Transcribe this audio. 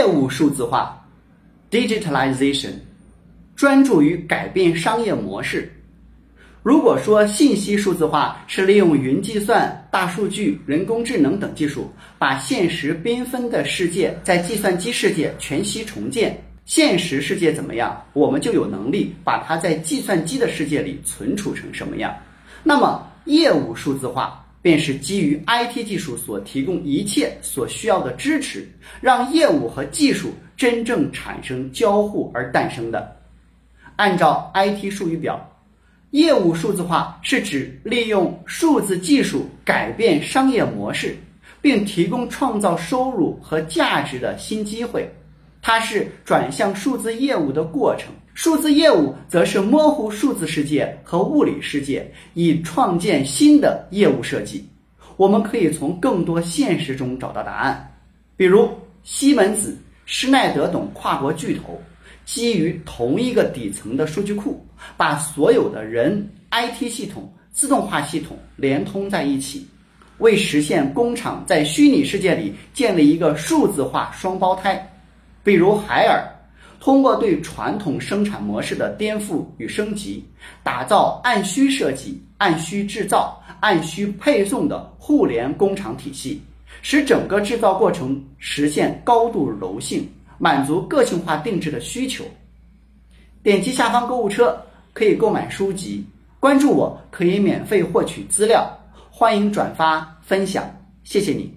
业务数字化 （digitalization） 专注于改变商业模式。如果说信息数字化是利用云计算、大数据、人工智能等技术，把现实缤纷的世界在计算机世界全息重建，现实世界怎么样，我们就有能力把它在计算机的世界里存储成什么样。那么，业务数字化便是基于 IT 技术所提供一切所需要的支持，让业务和技术真正产生交互而诞生的。按照 IT 术语表。业务数字化是指利用数字技术改变商业模式，并提供创造收入和价值的新机会。它是转向数字业务的过程。数字业务则是模糊数字世界和物理世界，以创建新的业务设计。我们可以从更多现实中找到答案，比如西门子、施耐德等跨国巨头。基于同一个底层的数据库，把所有的人 IT 系统、自动化系统连通在一起，为实现工厂在虚拟世界里建立一个数字化双胞胎。比如海尔，通过对传统生产模式的颠覆与升级，打造按需设计、按需制造、按需配送的互联工厂体系，使整个制造过程实现高度柔性。满足个性化定制的需求。点击下方购物车可以购买书籍，关注我可以免费获取资料。欢迎转发分享，谢谢你。